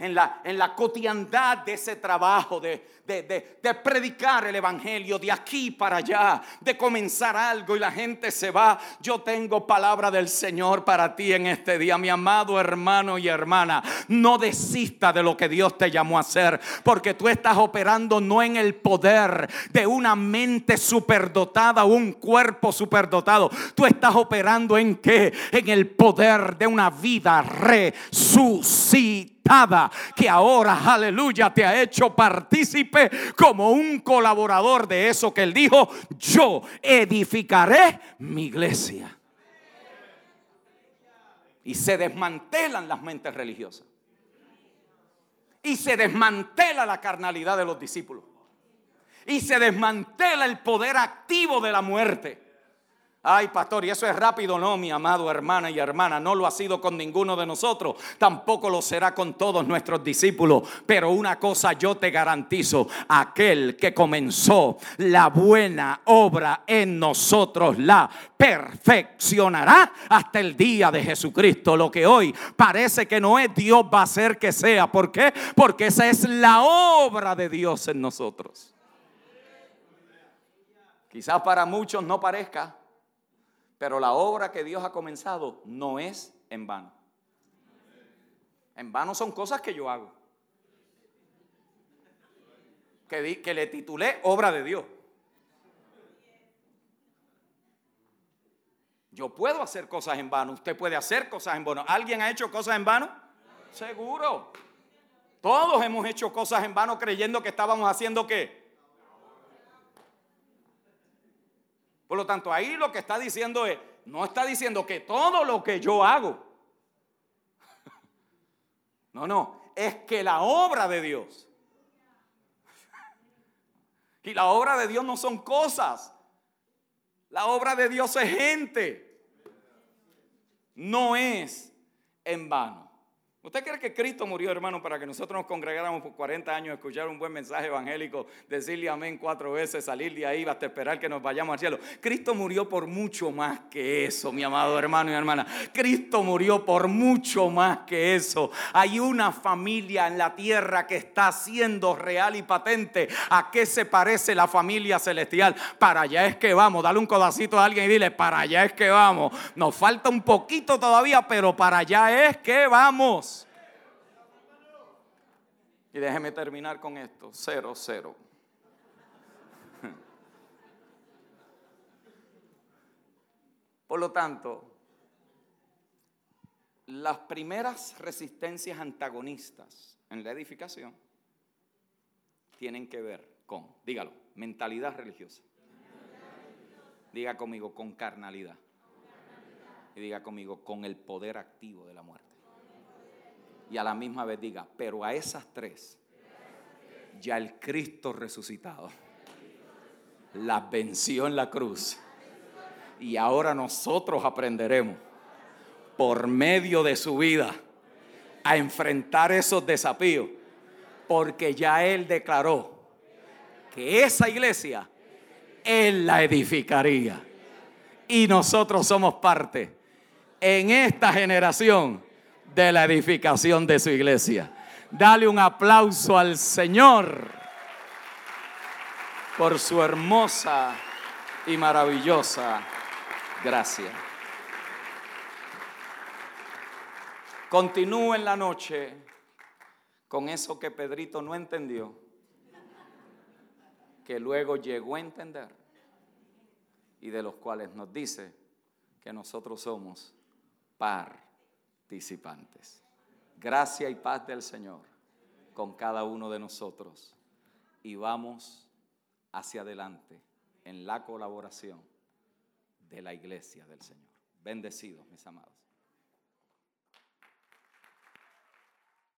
en la, en la cotidiandad de ese trabajo, de, de, predicar el Evangelio de aquí para allá, de comenzar algo y la gente se va. Yo tengo palabra del Señor para ti en este día, mi amado hermano y hermana. No desista de lo que Dios te llamó a hacer, porque tú estás operando no en el poder de una mente superdotada un cuerpo superdotado. Tú estás operando en qué? En el poder de una vida resucitada que ahora, aleluya, te ha hecho partícipe como un colaborador de eso que él dijo, yo edificaré mi iglesia. Y se desmantelan las mentes religiosas. Y se desmantela la carnalidad de los discípulos. Y se desmantela el poder activo de la muerte. Ay, pastor, y eso es rápido, no, mi amado hermana y hermana, no lo ha sido con ninguno de nosotros, tampoco lo será con todos nuestros discípulos. Pero una cosa yo te garantizo, aquel que comenzó la buena obra en nosotros la perfeccionará hasta el día de Jesucristo. Lo que hoy parece que no es Dios va a hacer que sea. ¿Por qué? Porque esa es la obra de Dios en nosotros. Quizás para muchos no parezca, pero la obra que Dios ha comenzado no es en vano. En vano son cosas que yo hago. Que, le titulé obra de Dios. Yo puedo hacer cosas en vano, usted puede hacer cosas en vano. ¿Alguien ha hecho cosas en vano? Seguro. Todos hemos hecho cosas en vano creyendo que estábamos haciendo qué? Por lo tanto, ahí lo que está diciendo es, no está diciendo que todo lo que yo hago. [laughs] No, no, es que la obra de Dios. [laughs] Y la obra de Dios no son cosas. La obra de Dios es gente. No es en vano. ¿Usted cree que Cristo murió, hermano, para que nosotros nos congregáramos por 40 años, escuchar un buen mensaje evangélico, decirle amén cuatro veces, salir de ahí hasta esperar que nos vayamos al cielo? Cristo murió por mucho más que eso, mi amado hermano y hermana. Cristo murió por mucho más que eso. Hay una familia en la tierra que está siendo real y patente. ¿A qué se parece la familia celestial? Para allá es que vamos. Dale un codacito a alguien y dile, para allá es que vamos. Nos falta un poquito todavía, pero para allá es que vamos. Y déjeme terminar con esto, cero, cero. [laughs] Por lo tanto, las primeras resistencias antagonistas en la edificación tienen que ver con, dígalo, mentalidad religiosa. Diga conmigo, con carnalidad. Y diga conmigo, con el poder activo de la muerte y a la misma vez diga, pero a esas tres, ya el Cristo resucitado las venció en la cruz. Y ahora nosotros aprenderemos por medio de su vida a enfrentar esos desafíos, porque ya Él declaró que esa iglesia Él la edificaría. Y nosotros somos parte en esta generación de la edificación de su iglesia. Dale un aplauso al Señor por su hermosa y maravillosa gracia. Continúe en la noche con eso que Pedrito no entendió, que luego llegó a entender y de los cuales nos dice que nosotros somos par participantes. Gracia y paz del Señor con cada uno de nosotros. Y vamos hacia adelante en la colaboración de la iglesia del Señor. Bendecidos, mis amados.